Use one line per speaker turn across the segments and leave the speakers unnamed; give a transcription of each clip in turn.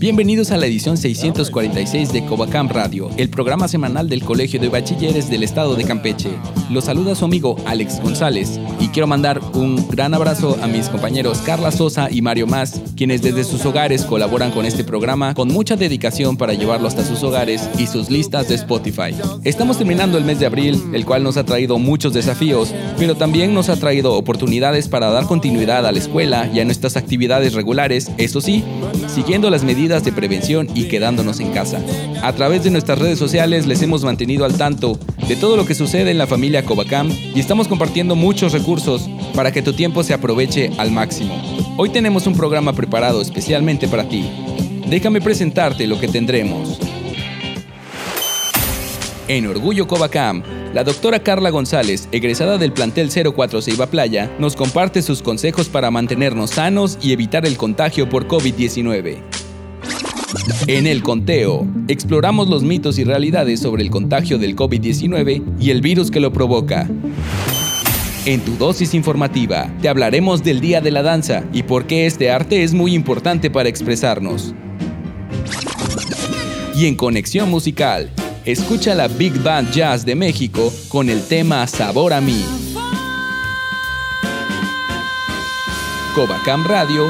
Bienvenidos a la edición 646 de Covacam Radio, el programa semanal del Colegio de Bachilleres del Estado de Campeche. Los saluda su amigo Alex González y quiero mandar un gran abrazo a mis compañeros Carla Sosa y Mario Más, quienes desde sus hogares colaboran con este programa con mucha dedicación para llevarlo hasta sus hogares y sus listas de Spotify. Estamos terminando el mes de abril, el cual nos ha traído muchos desafíos, pero también nos ha traído oportunidades para dar continuidad a la escuela y a nuestras actividades regulares, eso sí, siguiendo las medidas de prevención y quedándonos en casa. A través de nuestras redes sociales les hemos mantenido al tanto de todo lo que sucede en la familia Covacam y estamos compartiendo muchos recursos para que tu tiempo se aproveche al máximo. Hoy tenemos un programa preparado especialmente para ti. Déjame presentarte lo que tendremos. En Orgullo Covacam, la doctora Carla González, egresada del plantel 04 Ceiba Playa, nos comparte sus consejos para mantenernos sanos y evitar el contagio por COVID-19. En el conteo, exploramos los mitos y realidades sobre el contagio del COVID-19 y el virus que lo provoca. En tu dosis informativa, te hablaremos del Día de la Danza y por qué este arte es muy importante para expresarnos. Y en Conexión Musical, escucha la Big Band Jazz de México con el tema Sabor a mí. Covacam Radio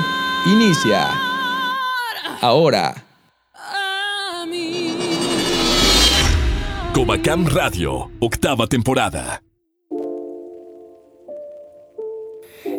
inicia. Ahora.
Covacam Radio, octava temporada.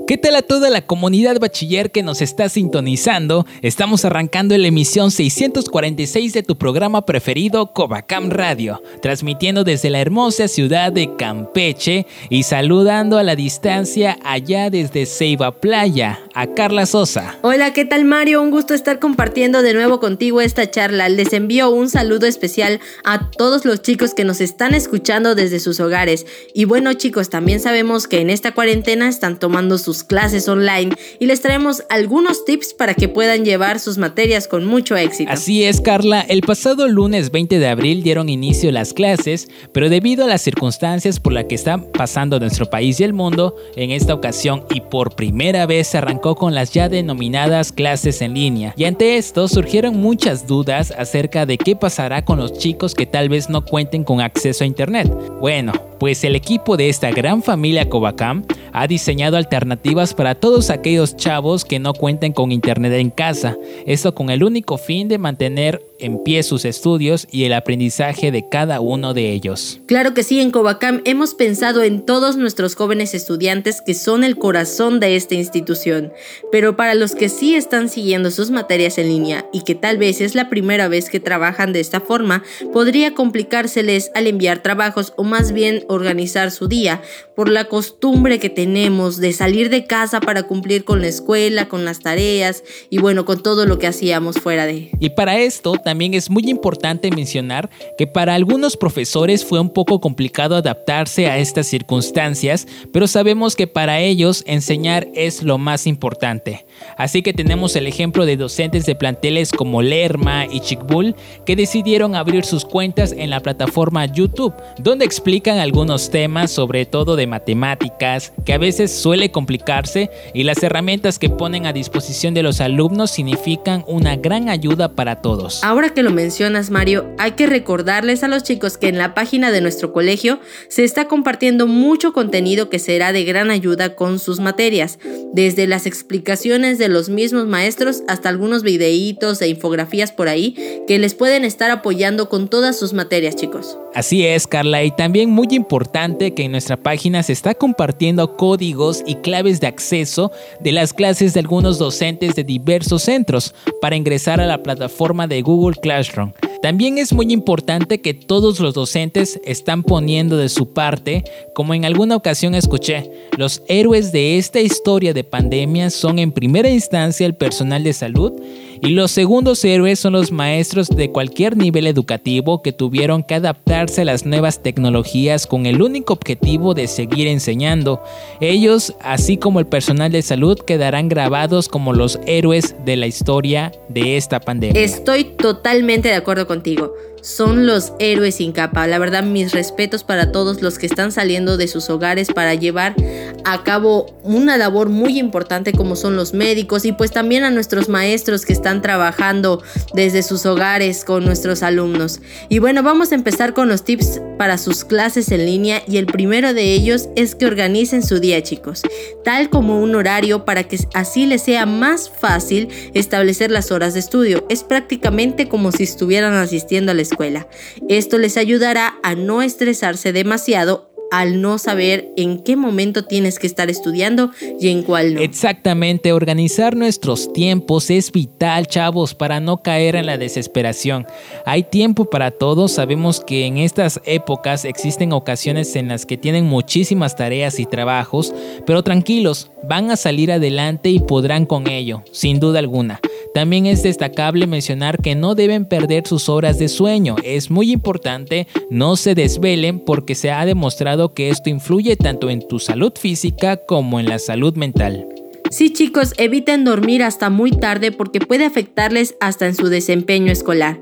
¿Qué tal a toda la comunidad bachiller que nos está sintonizando? Estamos arrancando la emisión 646 de tu programa preferido Covacam Radio, transmitiendo desde la hermosa ciudad de Campeche y saludando a la distancia allá desde Ceiba Playa, a Carla Sosa.
Hola, ¿qué tal Mario? Un gusto estar compartiendo de nuevo contigo esta charla. Les envío un saludo especial a todos los chicos que nos están escuchando desde sus hogares. Y bueno chicos, también sabemos que en esta cuarentena están tomando sus clases online y les traemos algunos tips para que puedan llevar sus materias con mucho éxito.
Así es, Carla. El pasado lunes 20 de abril dieron inicio las clases, pero debido a las circunstancias por las que está pasando nuestro país y el mundo, en esta ocasión y por primera vez se arrancó con las ya denominadas clases en línea. Y ante esto surgieron muchas dudas acerca de qué pasará con los chicos que tal vez no cuenten con acceso a Internet. Bueno, pues el equipo de esta gran familia Covacam ha diseñado alternativas para todos aquellos chavos que no cuenten con internet en casa, esto con el único fin de mantener en pie sus estudios y el aprendizaje de cada uno de ellos.
Claro que sí, en Covacam hemos pensado en todos nuestros jóvenes estudiantes que son el corazón de esta institución, pero para los que sí están siguiendo sus materias en línea y que tal vez es la primera vez que trabajan de esta forma, podría complicárseles al enviar trabajos o más bien organizar su día por la costumbre que tenemos de salir de casa para cumplir con la escuela, con las tareas y bueno, con todo lo que hacíamos fuera de.
Y para esto también es muy importante mencionar que para algunos profesores fue un poco complicado adaptarse a estas circunstancias, pero sabemos que para ellos enseñar es lo más importante. Así que tenemos el ejemplo de docentes de planteles como Lerma y Chicbull que decidieron abrir sus cuentas en la plataforma YouTube, donde explican algunos temas, sobre todo de matemáticas, que a veces suele complicarse y las herramientas que ponen a disposición de los alumnos significan una gran ayuda para todos.
Que lo mencionas, Mario, hay que recordarles a los chicos que en la página de nuestro colegio se está compartiendo mucho contenido que será de gran ayuda con sus materias, desde las explicaciones de los mismos maestros hasta algunos videitos e infografías por ahí que les pueden estar apoyando con todas sus materias, chicos.
Así es, Carla, y también muy importante que en nuestra página se está compartiendo códigos y claves de acceso de las clases de algunos docentes de diversos centros para ingresar a la plataforma de Google También es muy importante que todos los docentes están poniendo de su parte, como en alguna ocasión escuché, los héroes de esta historia de pandemia son en primera instancia el personal de salud Y los segundos héroes son los maestros de cualquier nivel educativo que tuvieron que adaptarse a las nuevas tecnologías con el único objetivo de seguir enseñando. Ellos, así como el personal de salud, quedarán grabados como los héroes de la historia de esta pandemia.
Estoy totalmente de acuerdo contigo son los héroes sin capa. La verdad, mis respetos para todos los que están saliendo de sus hogares para llevar a cabo una labor muy importante como son los médicos y pues también a nuestros maestros que están trabajando desde sus hogares con nuestros alumnos. Y bueno, vamos a empezar con los tips para sus clases en línea y el primero de ellos es que organicen su día chicos, tal como un horario para que así les sea más fácil establecer las horas de estudio. Es prácticamente como si estuvieran asistiendo a la. Esto les ayudará a no estresarse demasiado al no saber en qué momento tienes que estar estudiando y en cuál no.
Exactamente, organizar nuestros tiempos es vital, chavos, para no caer en la desesperación. Hay tiempo para todos, sabemos que en estas épocas existen ocasiones en las que tienen muchísimas tareas y trabajos, pero tranquilos, van a salir adelante y podrán con ello, sin duda alguna. También es destacable mencionar que no deben perder sus horas de sueño. Es muy importante no se desvelen porque se ha demostrado que esto influye tanto en tu salud física como en la salud mental.
Sí chicos, eviten dormir hasta muy tarde porque puede afectarles hasta en su desempeño escolar.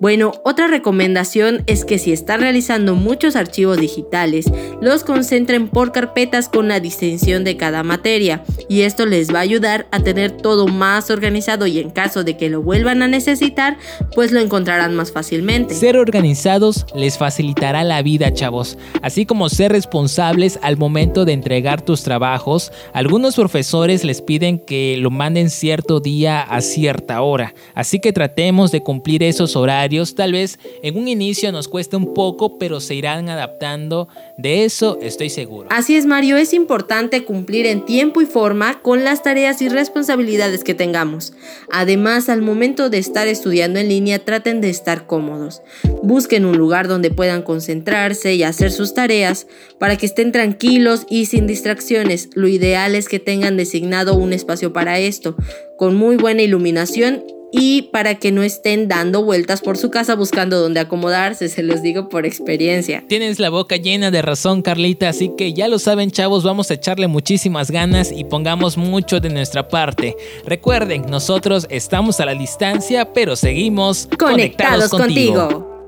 Bueno, otra recomendación es que si están realizando muchos archivos digitales, los concentren por carpetas con la distinción de cada materia y esto les va a ayudar a tener todo más organizado y en caso de que lo vuelvan a necesitar, pues lo encontrarán más fácilmente.
Ser organizados les facilitará la vida, chavos, así como ser responsables al momento de entregar tus trabajos. Algunos profesores les piden que lo manden cierto día a cierta hora, así que tratemos de cumplir esos horarios tal vez en un inicio nos cueste un poco, pero se irán adaptando. De eso estoy seguro.
Así es, Mario, es importante cumplir en tiempo y forma con las tareas y responsabilidades que tengamos. Además, al momento de estar estudiando en línea, traten de estar cómodos. Busquen un lugar donde puedan concentrarse y hacer sus tareas para que estén tranquilos y sin distracciones. Lo ideal es que tengan designado un espacio para esto, con muy buena iluminación y para que no estén dando vueltas por su casa buscando dónde acomodarse, se los digo por experiencia.
Tienes la boca llena de razón, Carlita, así que ya lo saben, chavos, vamos a echarle muchísimas ganas y pongamos mucho de nuestra parte. Recuerden, nosotros estamos a la distancia, pero seguimos conectados, contigo.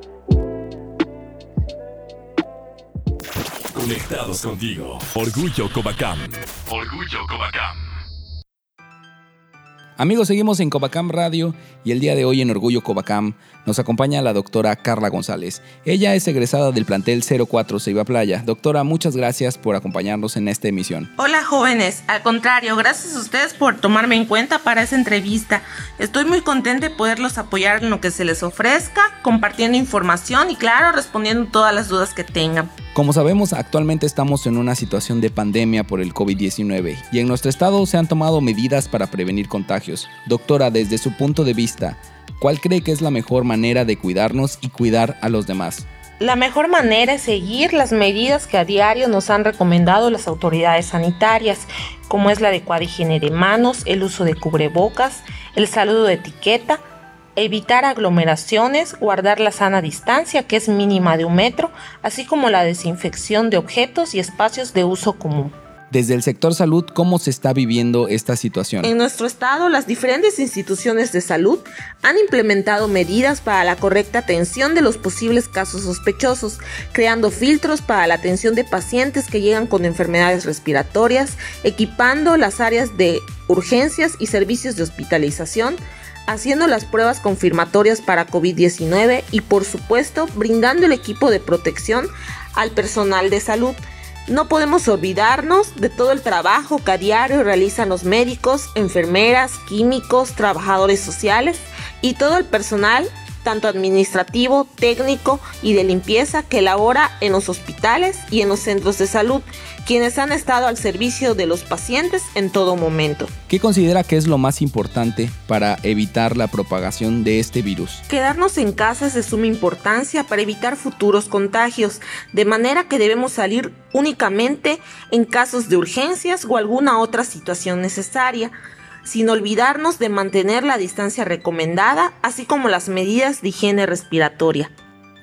Conectados contigo. Orgullo Cobacam. Orgullo Cobacam.
Amigos, seguimos en Covacam Radio y el día de hoy en Orgullo Covacam nos acompaña la doctora Carla González. Ella es egresada del plantel 04 Ceiba Playa. Doctora, muchas gracias por acompañarnos en esta emisión.
Hola jóvenes, al contrario, gracias a ustedes por tomarme en cuenta para esta entrevista. Estoy muy contenta de poderlos apoyar en lo que se les ofrezca, compartiendo información y claro, respondiendo todas las dudas que tengan.
Como sabemos, actualmente estamos en una situación de pandemia por el COVID-19 y en nuestro estado se han tomado medidas para prevenir contagios. Doctora, desde su punto de vista, ¿cuál cree que es la mejor manera de cuidarnos y cuidar a los demás?
La mejor manera es seguir las medidas que a diario nos han recomendado las autoridades sanitarias, como es la adecuada higiene de manos, el uso de cubrebocas, el saludo de etiqueta, evitar aglomeraciones, guardar la sana distancia, que es mínima de un metro, así como la desinfección de objetos y espacios de uso común.
Desde el sector salud, ¿cómo se está viviendo esta situación?
En nuestro estado, las diferentes instituciones de salud han implementado medidas para la correcta atención de los posibles casos sospechosos, creando filtros para la atención de pacientes que llegan con enfermedades respiratorias, equipando las áreas de urgencias y servicios de hospitalización, haciendo las pruebas confirmatorias para COVID-19 y por supuesto brindando el equipo de protección al personal de salud. No podemos olvidarnos de todo el trabajo que a diario realizan los médicos, enfermeras, químicos, trabajadores sociales y todo el personal tanto administrativo, técnico y de limpieza que labora en los hospitales y en los centros de salud, quienes han estado al servicio de los pacientes en todo momento.
¿Qué considera que es lo más importante para evitar la propagación de este virus?
Quedarnos en casa es de suma importancia para evitar futuros contagios, de manera que debemos salir únicamente en casos de urgencias o alguna otra situación necesaria. Sin olvidarnos de mantener la distancia recomendada, así como las medidas de higiene respiratoria.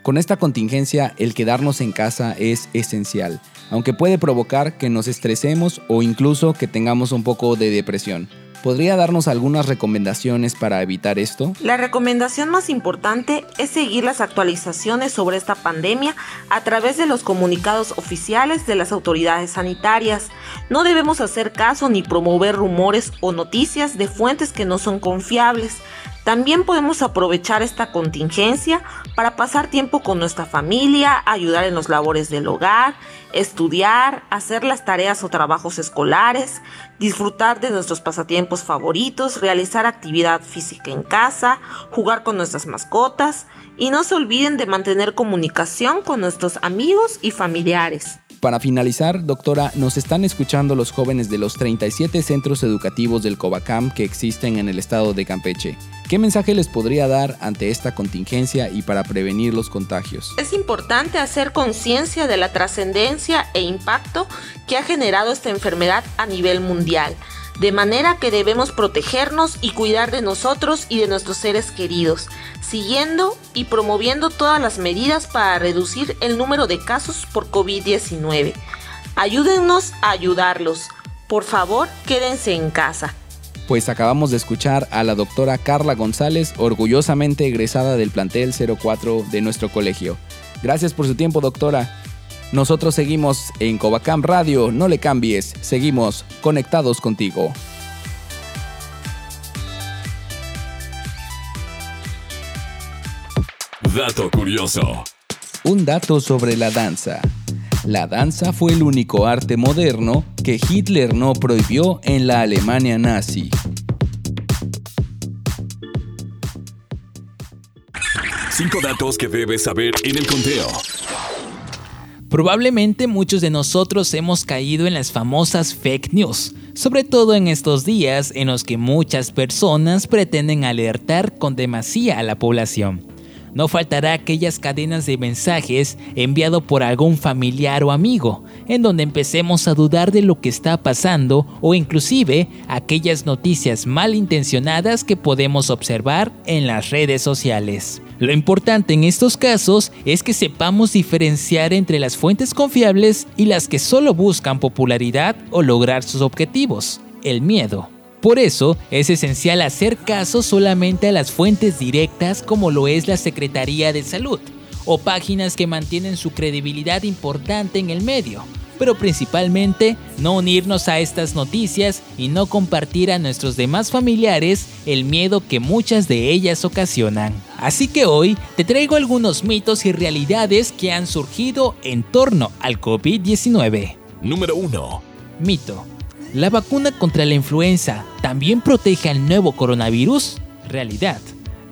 Con esta contingencia, el quedarnos en casa es esencial, aunque puede provocar que nos estresemos o incluso que tengamos un poco de depresión. ¿Podría darnos algunas recomendaciones para evitar esto?
La recomendación más importante es seguir las actualizaciones sobre esta pandemia a través de los comunicados oficiales de las autoridades sanitarias. No debemos hacer caso ni promover rumores o noticias de fuentes que no son confiables. También podemos aprovechar esta contingencia para pasar tiempo con nuestra familia, ayudar en los labores del hogar, estudiar, hacer las tareas o trabajos escolares, disfrutar de nuestros pasatiempos favoritos, realizar actividad física en casa, jugar con nuestras mascotas y no se olviden de mantener comunicación con nuestros amigos y familiares.
Para finalizar, doctora, nos están escuchando los jóvenes de los 37 centros educativos del Covacam que existen en el estado de Campeche. ¿Qué mensaje les podría dar ante esta contingencia y para prevenir los contagios?
Es importante hacer conciencia de la trascendencia e impacto que ha generado esta enfermedad a nivel mundial de manera que debemos protegernos y cuidar de nosotros y de nuestros seres queridos, siguiendo y promoviendo todas las medidas para reducir el número de casos por COVID-19. Ayúdennos a ayudarlos. Por favor, quédense en casa.
Pues acabamos de escuchar a la doctora Carla González, orgullosamente egresada del plantel 04 de nuestro colegio. Gracias por su tiempo, doctora. Nosotros seguimos en Covacam Radio, no le cambies, seguimos conectados contigo.
Dato curioso.
Un dato sobre la danza. La danza fue el único arte moderno que Hitler no prohibió en la Alemania nazi.
Cinco datos que debes saber en el conteo.
Probablemente muchos de nosotros hemos caído en las famosas fake news, sobre todo en estos días en los que muchas personas pretenden alertar con demasía a la población. No faltará aquellas cadenas de mensajes enviado por algún familiar o amigo, en donde empecemos a dudar de lo que está pasando o inclusive aquellas noticias malintencionadas que podemos observar en las redes sociales. Lo importante en estos casos es que sepamos diferenciar entre las fuentes confiables y las que solo buscan popularidad o lograr sus objetivos, el miedo. Por eso es esencial hacer caso solamente a las fuentes directas como lo es la Secretaría de Salud o páginas que mantienen su credibilidad importante en el medio, pero principalmente no unirnos a estas noticias y no compartir a nuestros demás familiares el miedo que muchas de ellas ocasionan. Así que hoy te traigo algunos mitos y realidades que han surgido en torno al COVID-19.
Número 1.
Mito. ¿La vacuna contra la influenza también protege al nuevo coronavirus? Realidad.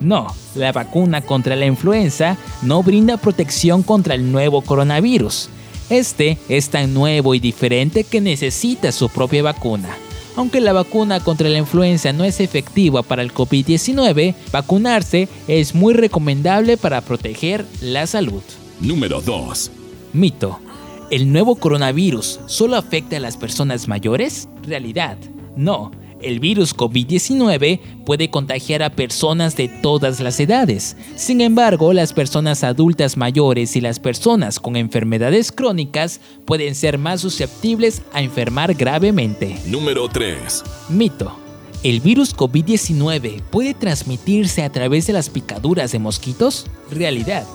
No, la vacuna contra la influenza no brinda protección contra el nuevo coronavirus. Este es tan nuevo y diferente que necesita su propia vacuna. Aunque la vacuna contra la influenza no es efectiva para el COVID-19, vacunarse es muy recomendable para proteger la salud.
Número 2.
Mito. ¿El nuevo coronavirus solo afecta a las personas mayores? Realidad. No, el virus COVID-19 puede contagiar a personas de todas las edades. Sin embargo, las personas adultas mayores y las personas con enfermedades crónicas pueden ser más susceptibles a enfermar gravemente.
Número 3.
Mito. ¿El virus COVID-19 puede transmitirse a través de las picaduras de mosquitos? Realidad.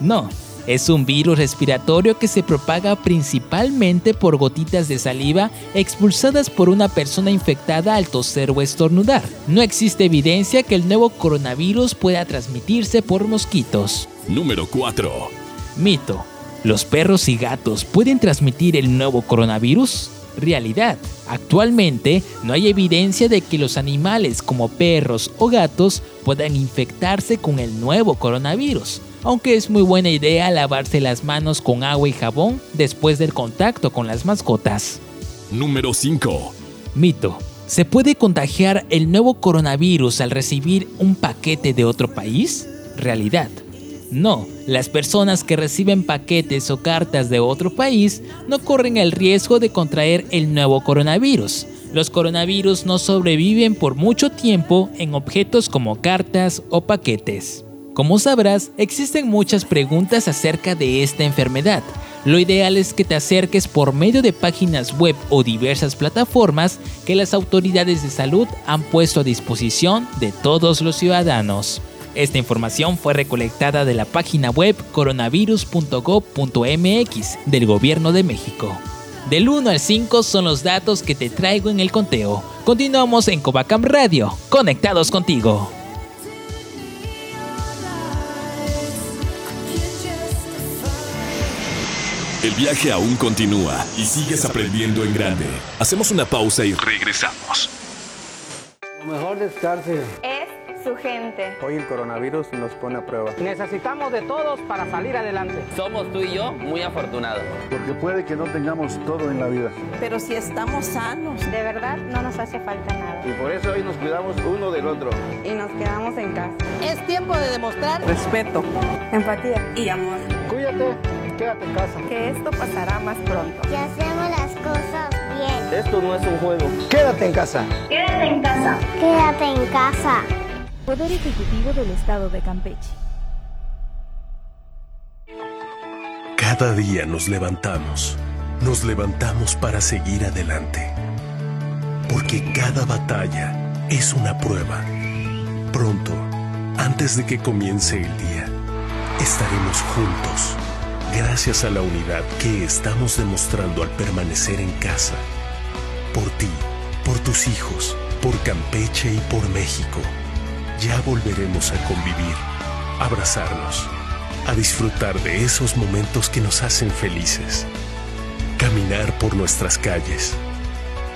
No, es un virus respiratorio que se propaga principalmente por gotitas de saliva expulsadas por una persona infectada al toser o estornudar. No existe evidencia que el nuevo coronavirus pueda transmitirse por mosquitos.
Número 4.
Mito. ¿Los perros y gatos pueden transmitir el nuevo coronavirus? Realidad. Actualmente no hay evidencia de que los animales como perros o gatos puedan infectarse con el nuevo coronavirus aunque es muy buena idea lavarse las manos con agua y jabón después del contacto con las mascotas.
Número 5.
Mito. ¿Se puede contagiar el nuevo coronavirus al recibir un paquete de otro país? Realidad. No, las personas que reciben paquetes o cartas de otro país no corren el riesgo de contraer el nuevo coronavirus, los coronavirus no sobreviven por mucho tiempo en objetos como cartas o paquetes. Como sabrás, existen muchas preguntas acerca de esta enfermedad. Lo ideal es que te acerques por medio de páginas web o diversas plataformas que las autoridades de salud han puesto a disposición de todos los ciudadanos. Esta información fue recolectada de la página web coronavirus.gov.mx del Gobierno de México. Del 1 al 5 son los datos que te traigo en el conteo. Continuamos en Covacam Radio, conectados contigo.
El viaje aún continúa y sigues aprendiendo en grande. Hacemos una pausa y regresamos.
Lo mejor de estarse
es su gente.
Hoy el coronavirus nos pone a prueba.
Necesitamos de todos para salir adelante.
Somos tú y yo muy afortunados.
Porque puede que no tengamos todo en la vida.
Pero si estamos sanos,
de verdad no nos hace falta nada.
Y por eso hoy nos cuidamos uno del otro.
Y nos quedamos en casa.
Es tiempo de demostrar
respeto,
empatía y amor.
Cuídate quédate en casa.
Que esto pasará más pronto.
Que hacemos las cosas bien.
Esto no es un juego.
Quédate en casa.
Quédate en casa. Quédate en casa.
Poder Ejecutivo del Estado de Campeche.
Cada día nos levantamos. Nos levantamos para seguir adelante. Porque cada batalla es una prueba. Pronto, antes de que comience el día, estaremos juntos gracias a la unidad que estamos demostrando al permanecer en casa. Por ti, por tus hijos, por Campeche y por México. Ya volveremos a convivir, abrazarnos, a disfrutar de esos momentos que nos hacen felices. Caminar por nuestras calles,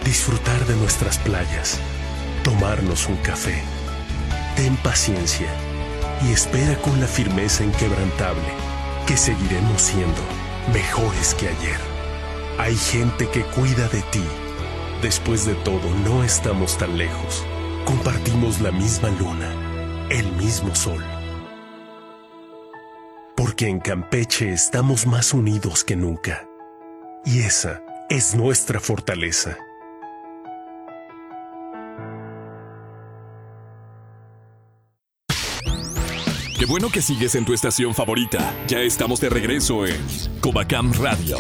disfrutar de nuestras playas, tomarnos un café. Ten paciencia y espera con la firmeza inquebrantable que seguiremos siendo mejores que ayer. Hay gente que cuida de ti. Después de todo, no estamos tan lejos. Compartimos la misma luna, el mismo sol. Porque en Campeche estamos más unidos que nunca. Y esa es nuestra fortaleza.
Bueno que sigues en tu estación favorita. Ya estamos de regreso en Covacam Radio.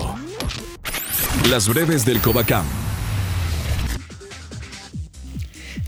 Las breves del Covacam.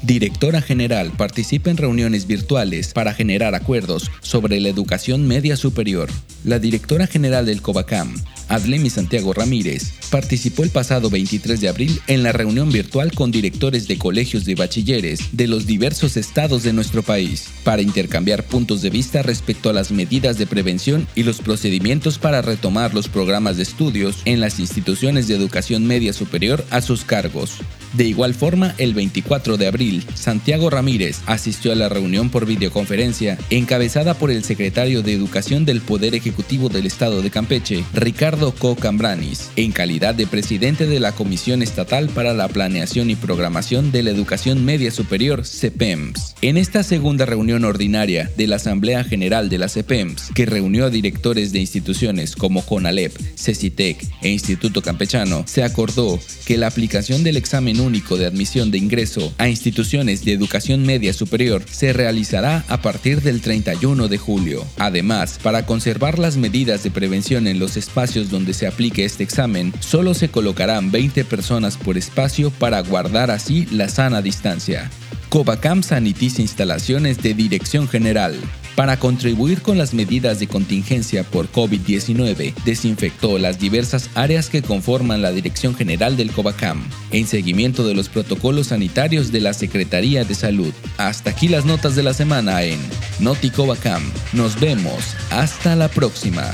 Directora General participa en reuniones virtuales para generar acuerdos sobre la educación media superior. La directora general del COVACAM, Adlemi Santiago Ramírez, participó el pasado 23 de abril en la reunión virtual con directores de colegios de bachilleres de los diversos estados de nuestro país para intercambiar puntos de vista respecto a las medidas de prevención y los procedimientos para retomar los programas de estudios en las instituciones de educación media superior a sus cargos. De igual forma, el 24 de abril, Santiago Ramírez asistió a la reunión por videoconferencia encabezada por el secretario de Educación del Poder Ejecutivo del Estado de Campeche, Ricardo Co. Cambranis, en calidad de presidente de la Comisión Estatal para la Planeación y Programación de la Educación Media Superior, CEPEMS. En esta segunda reunión ordinaria de la Asamblea General de la CEPEMS, que reunió a directores de instituciones como CONALEP, CECITEC e Instituto Campechano, se acordó que la aplicación del examen único de admisión de ingreso a instituciones de educación media superior se realizará a partir del 31 de julio. Además, para conservar las medidas de prevención en los espacios donde se aplique este examen, solo se colocarán 20 personas por espacio para guardar así la sana distancia. Covacam sanitiza instalaciones de dirección general. Para contribuir con las medidas de contingencia por COVID-19, desinfectó las diversas áreas que conforman la Dirección General del Covacam, en seguimiento de los protocolos sanitarios de la Secretaría de Salud. Hasta aquí las notas de la semana en Noti Covacam. Nos vemos. Hasta la próxima.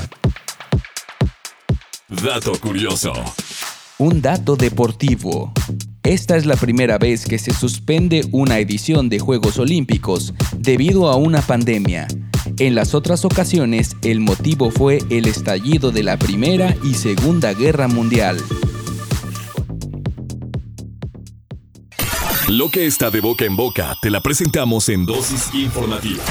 Dato curioso.
Un dato deportivo. Esta es la primera vez que se suspende una edición de Juegos Olímpicos debido a una pandemia. En las otras ocasiones, el motivo fue el estallido de la Primera y Segunda Guerra Mundial.
Lo que está de boca en boca te la presentamos en dosis informativa.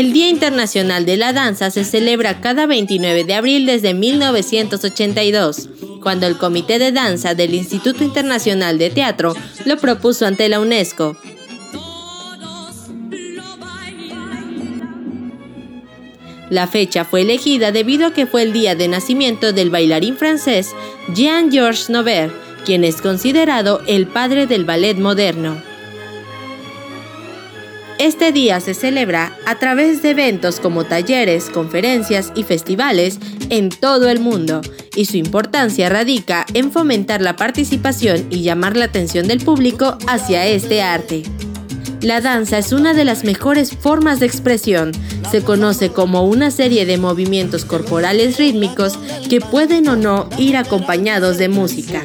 El Día Internacional de la Danza se celebra cada 29 de abril desde 1982, cuando el Comité de Danza del Instituto Internacional de Teatro lo propuso ante la UNESCO. La fecha fue elegida debido a que fue el día de nacimiento del bailarín francés Jean-Georges Nover, quien es considerado el padre del ballet moderno. Este día se celebra a través de eventos como talleres, conferencias y festivales en todo el mundo, y su importancia radica en fomentar la participación y llamar la atención del público hacia este arte. La danza es una de las mejores formas de expresión. Se conoce como una serie de movimientos corporales rítmicos que pueden o no ir acompañados de música.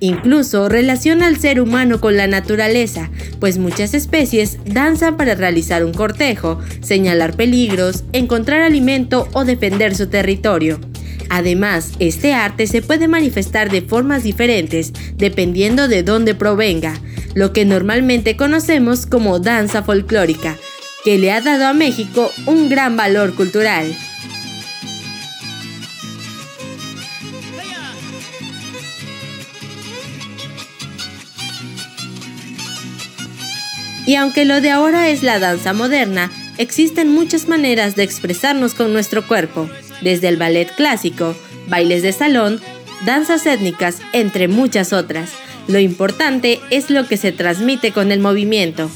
Incluso relaciona al ser humano con la naturaleza, pues muchas especies danzan para realizar un cortejo, señalar peligros, encontrar alimento o defender su territorio. Además, este arte se puede manifestar de formas diferentes dependiendo de dónde provenga, lo que normalmente conocemos como danza folclórica, que le ha dado a México un gran valor cultural. Y aunque lo de ahora es la danza moderna, existen muchas maneras de expresarnos con nuestro cuerpo desde el ballet clásico, bailes de salón, danzas étnicas, entre muchas otras. Lo importante es lo que se transmite con el movimiento.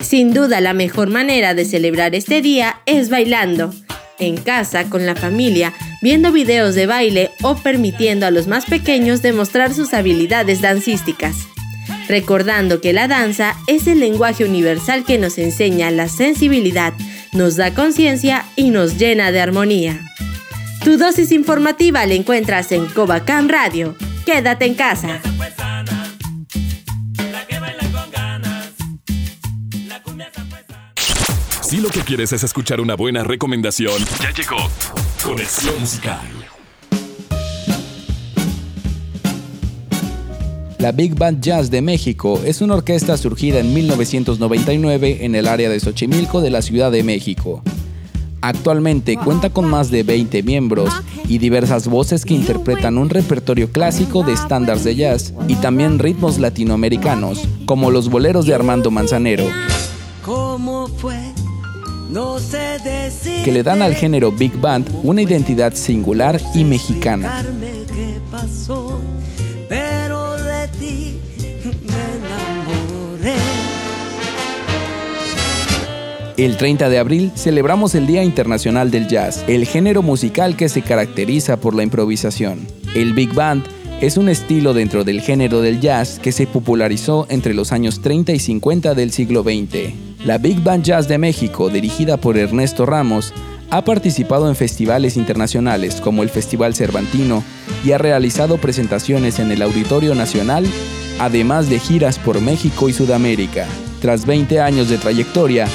Sin duda la mejor manera de celebrar este día es bailando, en casa, con la familia, viendo videos de baile o permitiendo a los más pequeños demostrar sus habilidades dancísticas recordando que la danza es el lenguaje universal que nos enseña la sensibilidad, nos da conciencia y nos llena de armonía. Tu dosis informativa la encuentras en Cobacán Radio. Quédate en casa.
Si lo que quieres es escuchar una buena recomendación, ya llegó Conexión Musical.
La Big Band Jazz de México es una orquesta surgida en 1999 en el área de Xochimilco de la Ciudad de México. Actualmente cuenta con más de 20 miembros y diversas voces que interpretan un repertorio clásico de estándares de jazz y también ritmos latinoamericanos, como los boleros de Armando Manzanero, que le dan al género Big Band una identidad singular y mexicana. El 30 de abril celebramos el Día Internacional del Jazz, el género musical que se caracteriza por la improvisación. El Big Band es un estilo dentro del género del jazz que se popularizó entre los años 30 y 50 del siglo XX. La Big Band Jazz de México, dirigida por Ernesto Ramos, ha participado en festivales internacionales como el Festival Cervantino y ha realizado presentaciones en el Auditorio Nacional, además de giras por México y Sudamérica. Tras 20 años de trayectoria,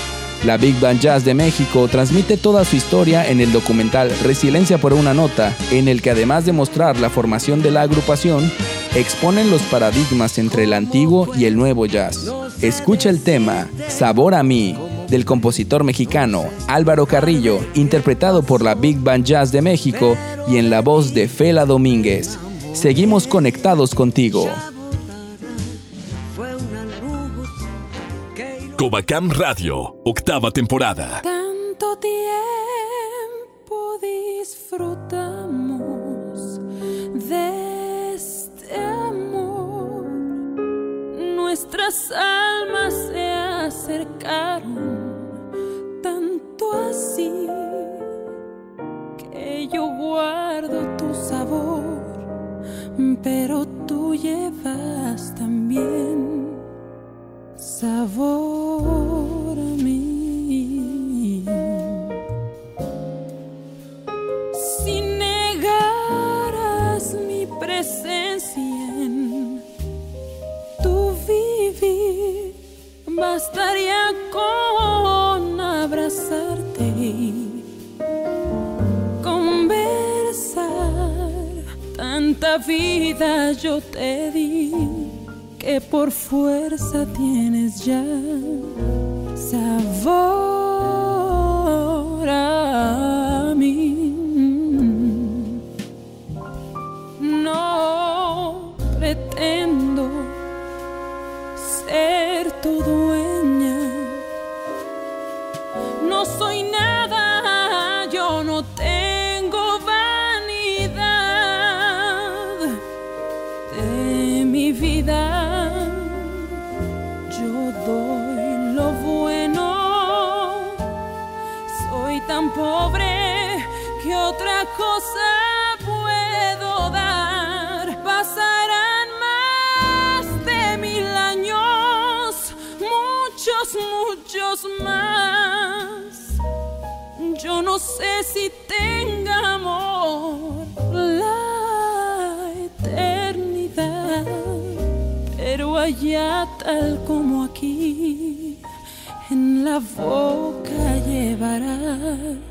la Big Band Jazz de México transmite toda su historia en el documental Resiliencia por una nota, en el que además de mostrar la formación de la agrupación, exponen los paradigmas entre el antiguo y el nuevo jazz. Escucha el tema Sabor a mí del compositor mexicano Álvaro Carrillo, interpretado por la Big Band Jazz de México y en la voz de Fela Domínguez. Seguimos conectados contigo.
Cobacam Radio, octava temporada.
Tanto tiempo disfrutamos de Nuestras almas se acercaron tanto así que yo guardo tu sabor, pero tú llevas también sabor a mí. Cosa puedo dar. Pasarán más de mil años, muchos, muchos más. Yo no sé si tenga amor la eternidad, pero allá tal como aquí, en la boca llevarás.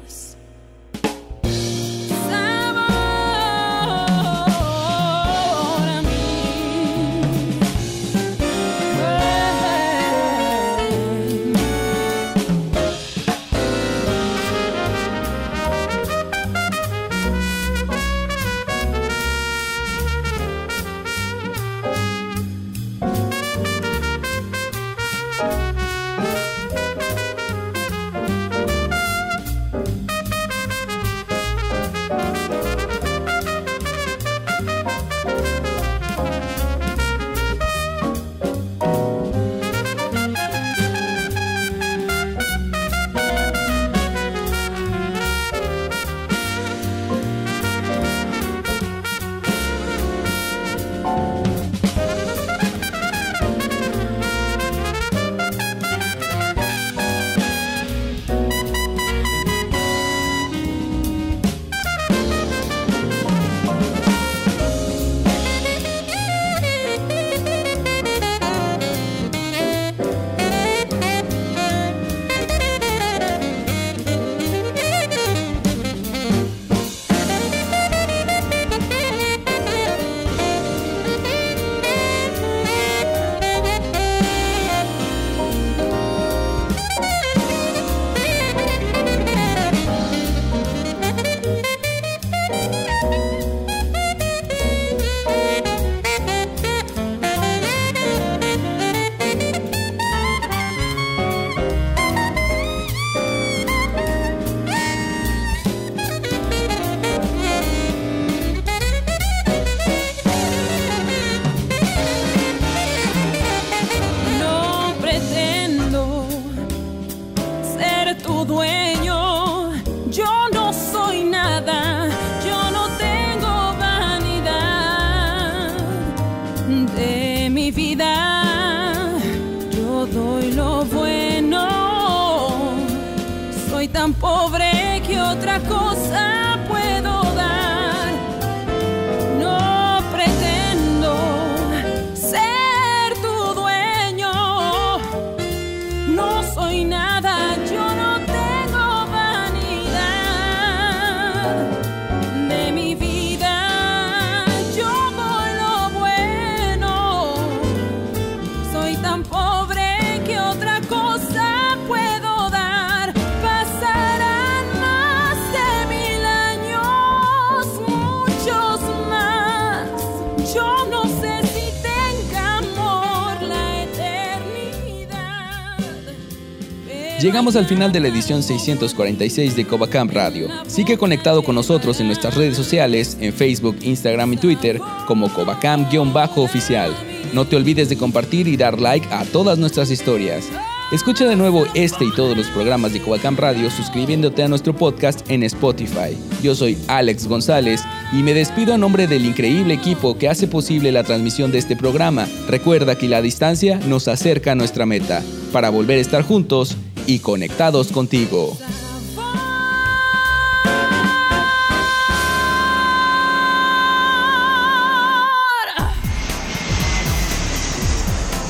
Llegamos al final de la edición 646 de Covacamp Radio. Sigue conectado con nosotros en nuestras redes sociales, en Facebook, Instagram y Twitter, como Covacamp-oficial. No te olvides de compartir y dar like a todas nuestras historias. Escucha de nuevo este y todos los programas de Covacamp Radio suscribiéndote a nuestro podcast en Spotify. Yo soy Alex González y me despido a nombre del increíble equipo que hace posible la transmisión de este programa. Recuerda que la distancia nos acerca a nuestra meta para volver a estar juntos y conectados contigo.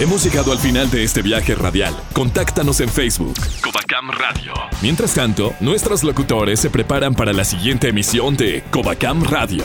Hemos llegado al final de este viaje radial. Contáctanos en Facebook. Covacam Radio. Mientras tanto, nuestros locutores se preparan para la siguiente emisión de Covacam Radio.